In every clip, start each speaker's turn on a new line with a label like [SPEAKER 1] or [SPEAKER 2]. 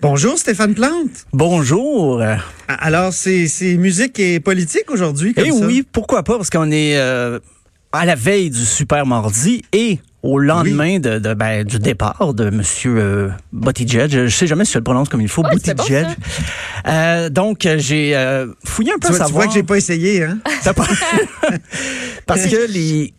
[SPEAKER 1] Bonjour Stéphane Plante.
[SPEAKER 2] Bonjour.
[SPEAKER 1] Alors, c'est musique et politique aujourd'hui, comme
[SPEAKER 2] Eh oui, pourquoi pas, parce qu'on est euh, à la veille du Super Mardi et au lendemain de, de ben, du départ de Monsieur euh, Buttigieg. Je sais jamais si je le prononce comme il faut,
[SPEAKER 3] Ouais,
[SPEAKER 2] Buttigieg.
[SPEAKER 3] bon,
[SPEAKER 2] Euh, donc, j'ai euh, fouillé un peu
[SPEAKER 1] Tu
[SPEAKER 2] à
[SPEAKER 1] vois, tu
[SPEAKER 2] savoir...
[SPEAKER 1] vois que j'ai pas essayé, hein?
[SPEAKER 2] Pas- Parce que les.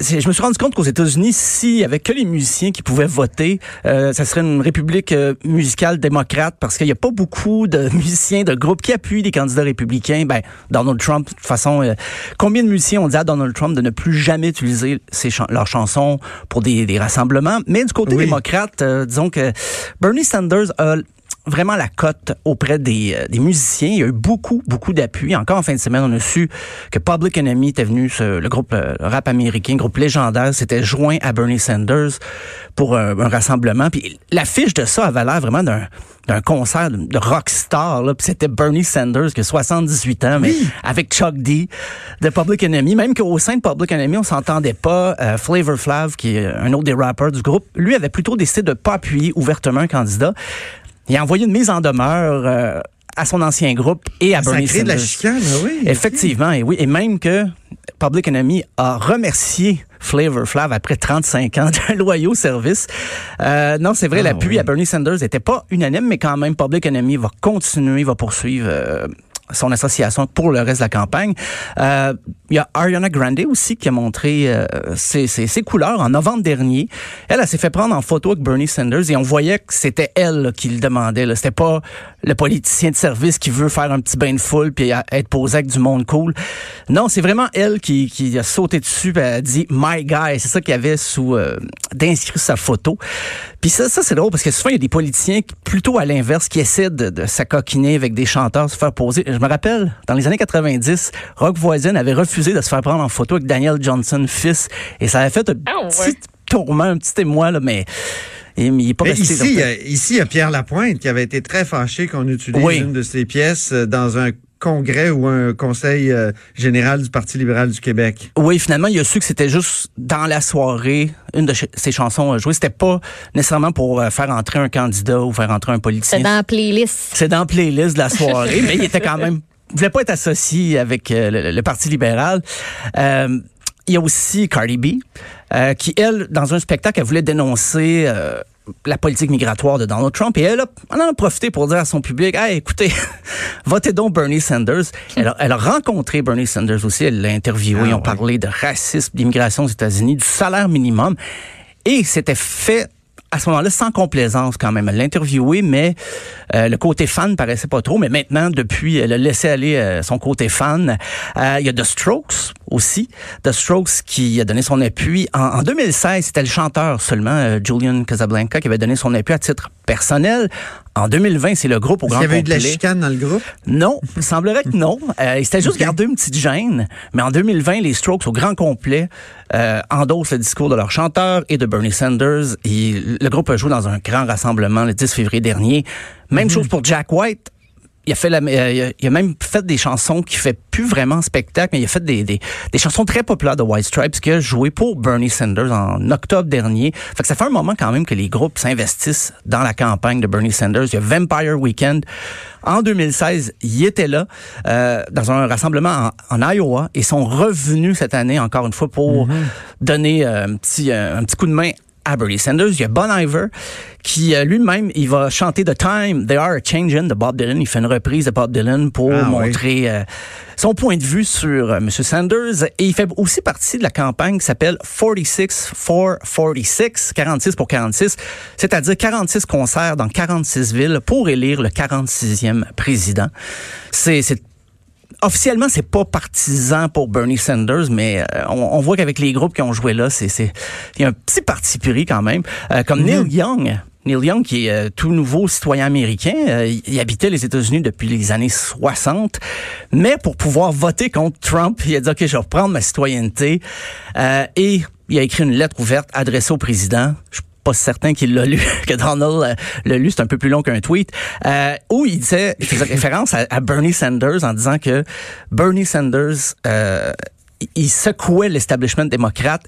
[SPEAKER 2] Je me suis rendu compte qu'aux États-Unis, s'il y avait que les musiciens qui pouvaient voter, euh, ça serait une république euh, musicale démocrate parce qu'il n'y a pas beaucoup de musiciens, de groupes qui appuient des candidats républicains. Ben, Donald Trump, de toute façon, euh, combien de musiciens ont dit à Donald Trump de ne plus jamais utiliser ses leurs chansons pour des, des rassemblements? Mais du côté
[SPEAKER 1] Oui.
[SPEAKER 2] démocrate, euh, disons que Bernie Sanders a vraiment la cote auprès des, euh, des musiciens. Il y a eu beaucoup, beaucoup d'appui. Encore en fin de semaine, on a su que Public Enemy était venu, ce- le groupe euh, rap américain, groupe légendaire, s'était joint à Bernie Sanders pour euh, un rassemblement. Puis l'affiche de ça avait l'air vraiment d'un d'un concert de, rockstar. Là. Puis c'était Bernie Sanders, qui a 78 ans, mais avec Chuck D de Public Enemy. Même qu'au sein de Public Enemy, on s'entendait pas. Euh, Flavor Flav, qui est un autre des rappeurs du groupe, lui avait plutôt décidé de pas appuyer ouvertement un candidat. Il a envoyé une mise en demeure euh, à son ancien groupe et à
[SPEAKER 1] Ça
[SPEAKER 2] Bernie
[SPEAKER 1] crée de la
[SPEAKER 2] Sanders.
[SPEAKER 1] chicane, ah oui.
[SPEAKER 2] Effectivement, et oui, et même que Public Enemy a remercié Flavor Flav après 35 ans de loyaux service. Euh, non, c'est vrai,
[SPEAKER 1] Ah,
[SPEAKER 2] l'appui
[SPEAKER 1] oui.
[SPEAKER 2] à Bernie Sanders n'était pas unanime, mais quand même, Public Enemy va continuer, va poursuivre. euh, son association pour le reste de la campagne. Euh, Il y a Ariana Grande aussi qui a montré euh, ses, ses, ses couleurs en novembre dernier. Elle, elle s'est fait prendre en photo avec Bernie Sanders et on voyait que c'était elle là, qui le demandait. là. C'était pas le politicien de service qui veut faire un petit bain de foule puis être posé avec du monde cool. Non, c'est vraiment elle qui, qui a sauté dessus et a dit My guy. C'est ça qu'il y avait sous euh, d'inscrire sa photo. Puis ça, ça c'est drôle parce que souvent il y a des politiciens qui, plutôt à l'inverse qui essaient de, de s'acoquiner avec des chanteurs, se faire poser. Je me rappelle, dans les années 90, Rock Voisine avait refusé de se faire prendre en photo avec Daniel Johnson, fils, et ça avait fait un
[SPEAKER 3] Ah, ouais.
[SPEAKER 2] petit tourment, un petit émoi, là, mais il il est pas
[SPEAKER 1] Mais ici, il y
[SPEAKER 2] donc,
[SPEAKER 1] a- ici, il y a Pierre Lapointe qui avait été très fâché qu'on utilise
[SPEAKER 2] Oui.
[SPEAKER 1] une de ses pièces euh, dans un congrès ou un conseil euh, général du Parti libéral du Québec?
[SPEAKER 2] Oui, finalement, il a su que c'était juste dans la soirée, une de ch- ses chansons à jouer. C'était pas nécessairement pour euh, faire entrer un candidat ou faire entrer un politicien.
[SPEAKER 3] C'est dans la playlist.
[SPEAKER 2] C'est dans la playlist de la soirée, mais il était quand même il voulait pas être associé avec euh, le, le Parti libéral. Euh, il y a aussi Cardi B, euh, qui, elle, dans un spectacle, elle voulait dénoncer euh, la politique migratoire de Donald Trump. Et elle, a, elle en a profité pour dire à son public, hey, écoutez, votez donc Bernie Sanders. Elle a, elle a rencontré Bernie Sanders aussi, elle l'a interviewé,
[SPEAKER 1] Ah,
[SPEAKER 2] ils ont
[SPEAKER 1] ouais.
[SPEAKER 2] parlé de racisme, d'immigration aux États-Unis, du salaire minimum. Et c'était fait à ce moment-là sans complaisance quand même. Elle l'a interviewé, mais euh, le côté fan paraissait pas trop. Mais maintenant, depuis, elle a laissé aller euh, son côté fan. Euh, il y a The Strokes aussi. The Strokes qui a donné son appui. En, en 2016, c'était le chanteur seulement, euh, Julian Casablanca, qui avait donné son appui à titre personnel. En 2020, c'est le groupe au grand
[SPEAKER 1] qu'il y avait eu de la
[SPEAKER 2] complet.
[SPEAKER 1] chicane dans le groupe?
[SPEAKER 2] Non, il semblerait que non. Euh, il s'était juste gardé une petite gêne. Mais en 2020, les Strokes, au grand complet, euh, endossent le discours de leur chanteur et de Bernie Sanders. Et le groupe a joué dans un grand rassemblement le 10 février dernier. Même chose pour Jack White. Il a, fait la, euh, il a- il a même fait des chansons qui fait plus vraiment spectacle, mais il a fait des, des, des chansons très populaires de White Stripes qui a joué pour Bernie Sanders en octobre dernier. Fait que ça fait un moment quand même que les groupes s'investissent dans la campagne de Bernie Sanders. Il y a Vampire Weekend. En 2016, il était là euh, dans un rassemblement en, en Iowa et sont revenus cette année encore une fois pour donner euh, un petit un petit coup de main à Bernie Sanders. Il y a Bon Iver qui euh, lui-même, il va chanter The Time They Are a Changin' de Bob Dylan. Il fait une reprise de Bob Dylan pour
[SPEAKER 1] Ah, oui.
[SPEAKER 2] montrer euh, son point de vue sur euh, M. Sanders. Et il fait aussi partie de la campagne qui s'appelle 46 for 46, 46 pour 46, c'est-à-dire 46 concerts dans 46 villes pour élire le 46e président. C'est officiellement, c'est pas partisan pour Bernie Sanders, mais euh, on, on voit qu'avec les groupes qui ont joué là, c'est il y a un petit parti pris quand même. Euh, comme Neil Young. Neil Young, qui est euh, tout nouveau citoyen américain, euh, il, il habitait les États-Unis depuis les années 60, mais pour pouvoir voter contre Trump, il a dit, OK, je vais reprendre ma citoyenneté. Euh, et il a écrit une lettre ouverte adressée au président. Je pas certain qu'il l'a lu, que Donald euh, l'a lu, c'est un peu plus long qu'un tweet, euh, où il disait, il faisait référence à, Bernie Sanders en disant que Bernie Sanders, euh, il- secouait l'establishment démocrate.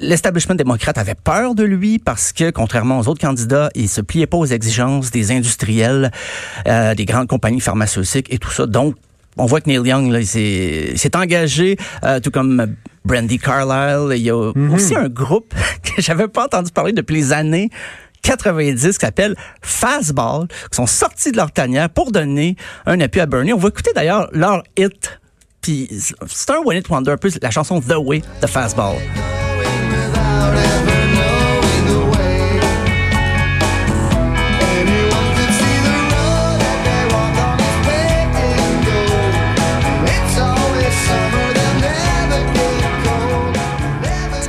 [SPEAKER 2] L'establishment démocrate avait peur de lui parce que, contrairement aux autres candidats, il se pliait pas aux exigences des industriels, des grandes compagnies pharmaceutiques et tout ça. Donc, on voit que Neil Young là, il s'est engagé, tout comme Brandy Carlisle. Il y a
[SPEAKER 1] Mhm.
[SPEAKER 2] aussi un groupe que j'avais pas entendu parler depuis les années 90 qui s'appelle Fastball, qui sont sortis de leur tanière pour donner un appui à Bernie. On va écouter d'ailleurs leur hit. Puis c'est un One It Wonder, un peu la chanson The Way de Fastball.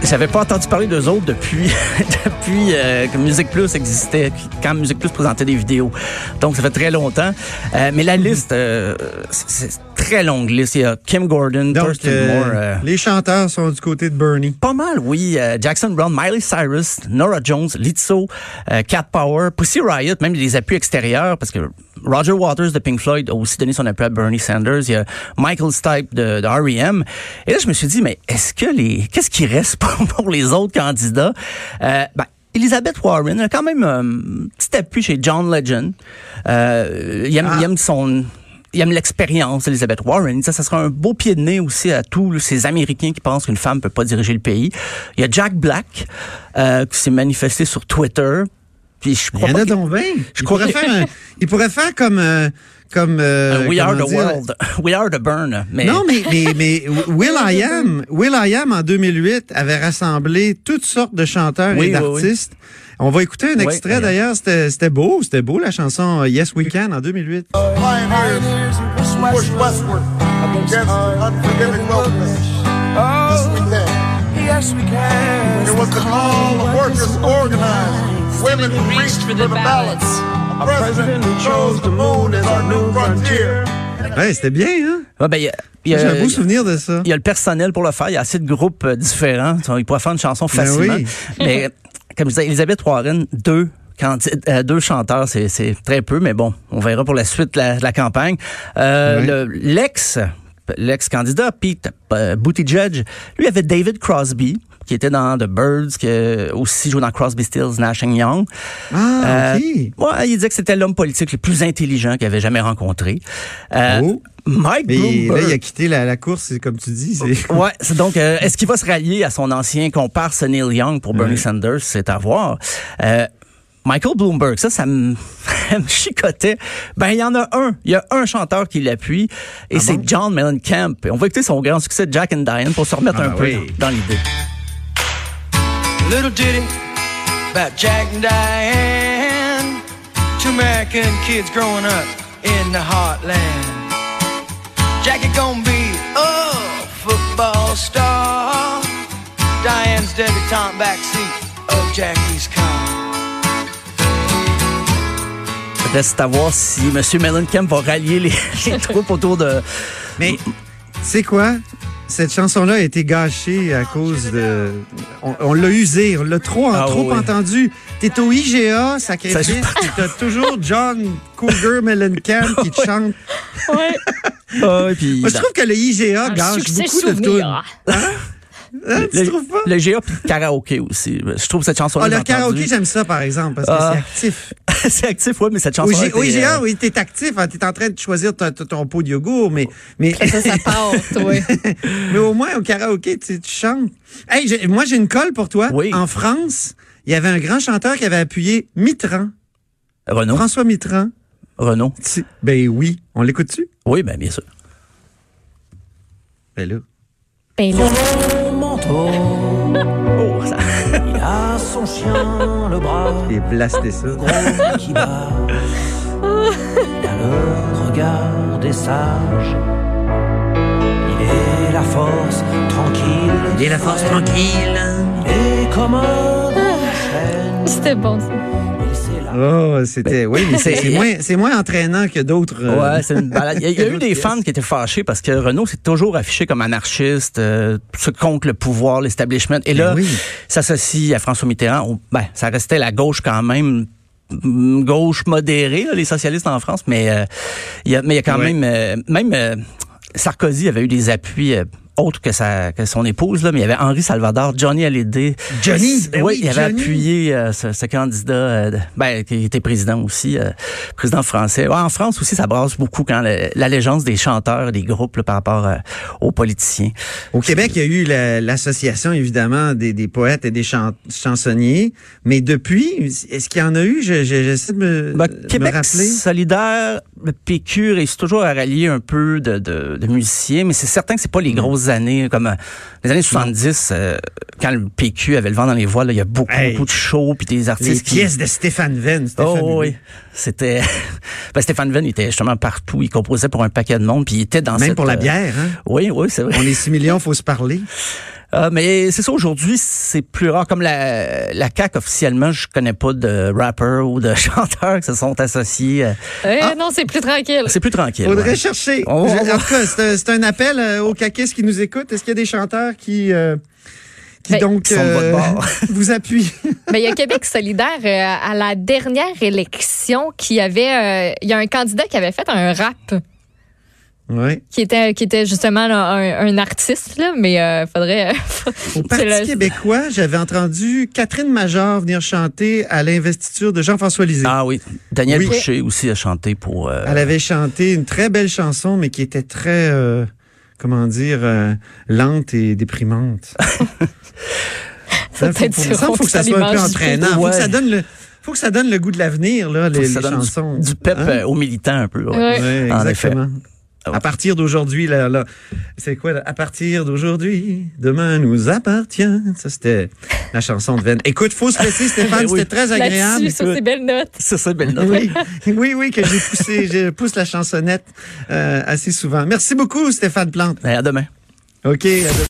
[SPEAKER 2] J'avais pas entendu parler d'eux autres depuis depuis euh, que Musique Plus existait, quand Musique Plus présentait des vidéos. Donc ça fait très longtemps. Euh, mais la liste, euh, c'est très longue liste. Il y a Kim Gordon,
[SPEAKER 1] Donc,
[SPEAKER 2] Thurston
[SPEAKER 1] euh,
[SPEAKER 2] Moore. euh,
[SPEAKER 1] les chanteurs sont du côté de Bernie.
[SPEAKER 2] Pas mal, oui. Euh, Jackson Brown, Miley Cyrus, Nora Jones, Lizzo, Cat Power, Pussy Riot, même les appuis extérieurs, parce que Roger Waters de Pink Floyd a aussi donné son appui à Bernie Sanders. Il y a Michael Stipe de, de R.E.M. Et là, je me suis dit, mais est-ce que les, qu'est-ce qui reste pour, pour les autres candidats? Euh, ben, Elizabeth Warren a quand même un petit appui chez John Legend. Euh, il, aime,
[SPEAKER 1] Ah.
[SPEAKER 2] il aime son... Il aime l'expérience d'Elizabeth Warren. Ça, ça sera un beau pied de nez aussi à tous ces Américains qui pensent qu'une femme peut pas diriger le pays. Il y a Jack Black euh, qui s'est manifesté sur Twitter. Puis je
[SPEAKER 1] Il y
[SPEAKER 2] crois
[SPEAKER 1] en a donc bien.
[SPEAKER 2] Je
[SPEAKER 1] Il
[SPEAKER 2] crois
[SPEAKER 1] pourrait faire, un- il pourrait faire comme, euh, comme. euh,
[SPEAKER 2] We Are the
[SPEAKER 1] dire,
[SPEAKER 2] World. We Are the Burn. Mais
[SPEAKER 1] Non, mais, mais, mais Will I Am, Will I Am en 2008 avait rassemblé toutes sortes de chanteurs
[SPEAKER 2] Oui,
[SPEAKER 1] et
[SPEAKER 2] oui, oui.
[SPEAKER 1] d'artistes. On va écouter un
[SPEAKER 2] Oui,
[SPEAKER 1] extrait
[SPEAKER 2] oui.
[SPEAKER 1] d'ailleurs, c'était c'était beau, c'était beau la chanson euh, Yes We Can en 2008.
[SPEAKER 4] pioneers push westward against unforgiving wilderness. Yes, we can.
[SPEAKER 5] Yes, we can.
[SPEAKER 4] It was the call of workers organized, women who reached for the ballots. A president who chose the moon as our new frontier.
[SPEAKER 1] Ouais, c'était bien, hein?
[SPEAKER 2] Ah, ben, il y a- il y a-
[SPEAKER 1] J'ai un beau souvenir de ça.
[SPEAKER 2] il y a le personnel pour le faire. Il y a assez de groupes euh, différents. Ils pourraient faire une chanson facilement.
[SPEAKER 1] oui.
[SPEAKER 2] Mais comme je disais, Elisabeth Warren, deux candi- euh, deux chanteurs, c'est c'est très peu, mais bon, on verra pour la suite de la, campagne. Euh,
[SPEAKER 1] Ouais.
[SPEAKER 2] le- L'ex l'ex-candidat, Pete euh, Buttigieg, lui avait David Crosby, qui était dans The Birds, qui a aussi joué dans Crosby, Stills, Nash Young.
[SPEAKER 1] Ah,
[SPEAKER 2] Euh,
[SPEAKER 1] OK.
[SPEAKER 2] ouais, il disait que c'était l'homme politique le plus intelligent qu'il avait jamais rencontré. Euh,
[SPEAKER 1] Oh.
[SPEAKER 2] Mike
[SPEAKER 1] Mais
[SPEAKER 2] Bloomberg.
[SPEAKER 1] là, il a quitté la, la course, comme tu dis.
[SPEAKER 2] Ouais, c'est donc euh, est-ce qu'il va se rallier à son ancien comparse Neil Young pour Bernie
[SPEAKER 1] Ouais.
[SPEAKER 2] Sanders, c'est à voir. Euh, Michael Bloomberg, ça, ça me, chicotait. Ben, il y en a un. Il y a un chanteur qui l'appuie, et
[SPEAKER 1] Ah
[SPEAKER 2] c'est
[SPEAKER 1] bon?
[SPEAKER 2] John Mellencamp. Et on va écouter son grand succès, Jack and Diane, pour se remettre
[SPEAKER 1] Ah
[SPEAKER 2] un
[SPEAKER 1] ben
[SPEAKER 2] peu
[SPEAKER 1] oui.
[SPEAKER 2] dans l'idée.
[SPEAKER 5] Little ditty about Jack and Diane. Two American kids growing up in the heartland. Jackie gonna be a football star. Diane's debutante backseat of Jackie's car.
[SPEAKER 2] Reste à voir si M. Mellencamp va rallier les, les troupes autour de...
[SPEAKER 1] Mais, c'est quoi? Cette chanson-là a été gâchée à cause de. On, on l'a usée, on l'a trop,
[SPEAKER 2] Ah
[SPEAKER 1] trop
[SPEAKER 2] oui.
[SPEAKER 1] entendu. T'es au IGA, sacrifice, puis t'as toujours John Cougar Mellencamp qui te chante.
[SPEAKER 6] Ouais.
[SPEAKER 2] Ah, et puis,
[SPEAKER 1] Moi, je trouve que le IGA
[SPEAKER 6] Un
[SPEAKER 1] gâche beaucoup de tunes. Hein, tu
[SPEAKER 2] le,
[SPEAKER 1] trouves pas?
[SPEAKER 2] le GA puis le karaoké aussi. Je trouve cette chanson-là.
[SPEAKER 1] Ah, le karaoké, j'aime ça, par exemple, parce que
[SPEAKER 2] Ah.
[SPEAKER 1] c'est actif.
[SPEAKER 2] c'est actif, oui, mais cette
[SPEAKER 1] Au,
[SPEAKER 2] chanson.
[SPEAKER 1] G- au IGA, oui, t'es actif, hein, t'es en train de choisir ton, ton- ton pot de yogourt, mais, mais,
[SPEAKER 6] Ça, ça part, oui.
[SPEAKER 1] mais au moins, au karaoké, tu, tu chantes. Hey, j'ai- moi, j'ai une colle pour toi.
[SPEAKER 2] Oui.
[SPEAKER 1] En France, il y avait un grand chanteur qui avait appuyé Mitterrand,
[SPEAKER 2] Renaud.
[SPEAKER 1] François Mitterrand.
[SPEAKER 2] Renaud.
[SPEAKER 1] Tu- Ben oui. On l'écoute-tu?
[SPEAKER 2] Oui, ben, bien sûr.
[SPEAKER 1] Ben là.
[SPEAKER 6] Ben là,
[SPEAKER 2] Oh, ça-
[SPEAKER 7] Il a son chien, le bras
[SPEAKER 1] Et blasté ça.
[SPEAKER 7] gros qui bat. Il a le regard des sages. Il est la force tranquille.
[SPEAKER 1] Il est la force tranquille.
[SPEAKER 7] Il est comme un chêne.
[SPEAKER 6] c'était bon, ça.
[SPEAKER 1] Oh, c'était. Oui, mais c'est
[SPEAKER 2] c'est-
[SPEAKER 1] c'est moins, c'est moins entraînant que d'autres. euh,
[SPEAKER 2] Ouais, c'est une balade. Il y a, eu des fans qui étaient fâchés parce que Renault s'est toujours affiché comme anarchiste, euh, contre le pouvoir, l'establishment. Et là,
[SPEAKER 1] Ben oui.
[SPEAKER 2] s'associe à François Mitterrand. On- ben, ça restait la gauche quand même mm, gauche modérée, là, les socialistes en France, mais euh, il y a, mais il y a quand même, euh, même Sarkozy avait eu des appuis autre que, sa, que son épouse, là, mais il y avait Henri Salvador, Johnny Hallyday.
[SPEAKER 1] Johnny, ben
[SPEAKER 2] oui,
[SPEAKER 1] oui,
[SPEAKER 2] il avait
[SPEAKER 1] Johnny.
[SPEAKER 2] appuyé euh, ce, ce candidat, euh, ben, qui était président aussi, euh, président français. Ouais, en France aussi, ça brasse beaucoup quand l'allégeance des chanteurs, des groupes là, par rapport euh, aux politiciens.
[SPEAKER 1] Au Québec, il y a eu la- l'association, évidemment, des, des poètes et des chan- chansonniers. Mais depuis, est-ce qu'il y en a eu? Je- je- J'essaie de me,
[SPEAKER 2] Ben,
[SPEAKER 1] me
[SPEAKER 2] Québec
[SPEAKER 1] rappeler.
[SPEAKER 2] solidaire, le PQ réussit toujours à rallier un peu de, de, de musiciens, mais c'est certain que c'est pas les grosses années comme euh, les années 70, euh, quand le PQ avait le vent dans les voiles, là, il y a beaucoup,
[SPEAKER 1] Hey.
[SPEAKER 2] beaucoup de shows puis des
[SPEAKER 1] Les
[SPEAKER 2] artistes qui...
[SPEAKER 1] pièces de Stéphane Venn.
[SPEAKER 2] Oh
[SPEAKER 1] fabuleux.
[SPEAKER 2] oui, c'était... ben, Stéphane Venn était justement partout, il composait pour un paquet de monde, puis il était dans
[SPEAKER 1] Même
[SPEAKER 2] cette,
[SPEAKER 1] pour la
[SPEAKER 2] euh,
[SPEAKER 1] bière, hein?
[SPEAKER 2] Oui, oui, c'est vrai.
[SPEAKER 1] On est 6 millions, faut se parler.
[SPEAKER 2] Euh, mais c'est ça, aujourd'hui, c'est plus rare. Comme la, la CAQ, officiellement, je connais pas de rappeurs ou de chanteurs qui se sont associés. euh,
[SPEAKER 6] Eh,
[SPEAKER 1] Ah.
[SPEAKER 6] Non, c'est plus tranquille.
[SPEAKER 2] C'est plus tranquille.
[SPEAKER 1] Faudrait
[SPEAKER 2] ouais.
[SPEAKER 1] chercher. Cas, c'est un, c'est un appel euh, aux caquistes qui nous écoutent. Est-ce qu'il y a des chanteurs qui, euh, qui
[SPEAKER 6] Ben,
[SPEAKER 1] donc
[SPEAKER 2] bord?
[SPEAKER 1] vous appuient?
[SPEAKER 6] Mais il y a Québec solidaire euh, à la dernière élection qui avait, euh, il y a un candidat qui avait fait un rap
[SPEAKER 1] Oui.
[SPEAKER 6] qui était qui était justement là, un, un artiste là, mais euh, faudrait.
[SPEAKER 1] Au Parti québécois, j'avais entendu Catherine Major venir chanter à l'investiture de Jean-François Lisée.
[SPEAKER 2] Ah oui. Daniel
[SPEAKER 1] Oui.
[SPEAKER 2] Boucher aussi a chanté pour. euh,
[SPEAKER 1] Elle avait chanté une très belle chanson, mais qui était très, euh, comment dire, euh, lente et déprimante.
[SPEAKER 6] Ça
[SPEAKER 1] faut,
[SPEAKER 6] sur
[SPEAKER 1] faut, faut que ça soit un peu entraînant. Faut
[SPEAKER 2] Ouais.
[SPEAKER 1] que ça donne le, faut que ça donne le goût de l'avenir, là, les,
[SPEAKER 2] ça du-
[SPEAKER 1] chansons.
[SPEAKER 2] Du, pep
[SPEAKER 1] Hein?
[SPEAKER 2] euh, aux militants un peu. ouais.
[SPEAKER 6] Ouais.
[SPEAKER 1] Oui,
[SPEAKER 2] En
[SPEAKER 1] exactement. À partir d'aujourd'hui, là, là, c'est quoi, là? À partir d'aujourd'hui, demain nous appartient. Ça, c'était la chanson de Venn. Écoute, faut se laisser, Stéphane,
[SPEAKER 2] Oui.
[SPEAKER 1] c'était très agréable.
[SPEAKER 6] Sur ces belles notes.
[SPEAKER 2] C'est ça, belle note.
[SPEAKER 1] Oui, oui, oui, que j'ai poussé, je pousse la chansonnette euh, assez souvent. Merci beaucoup, Stéphane Plante.
[SPEAKER 2] Ben, à demain.
[SPEAKER 1] OK. à demain.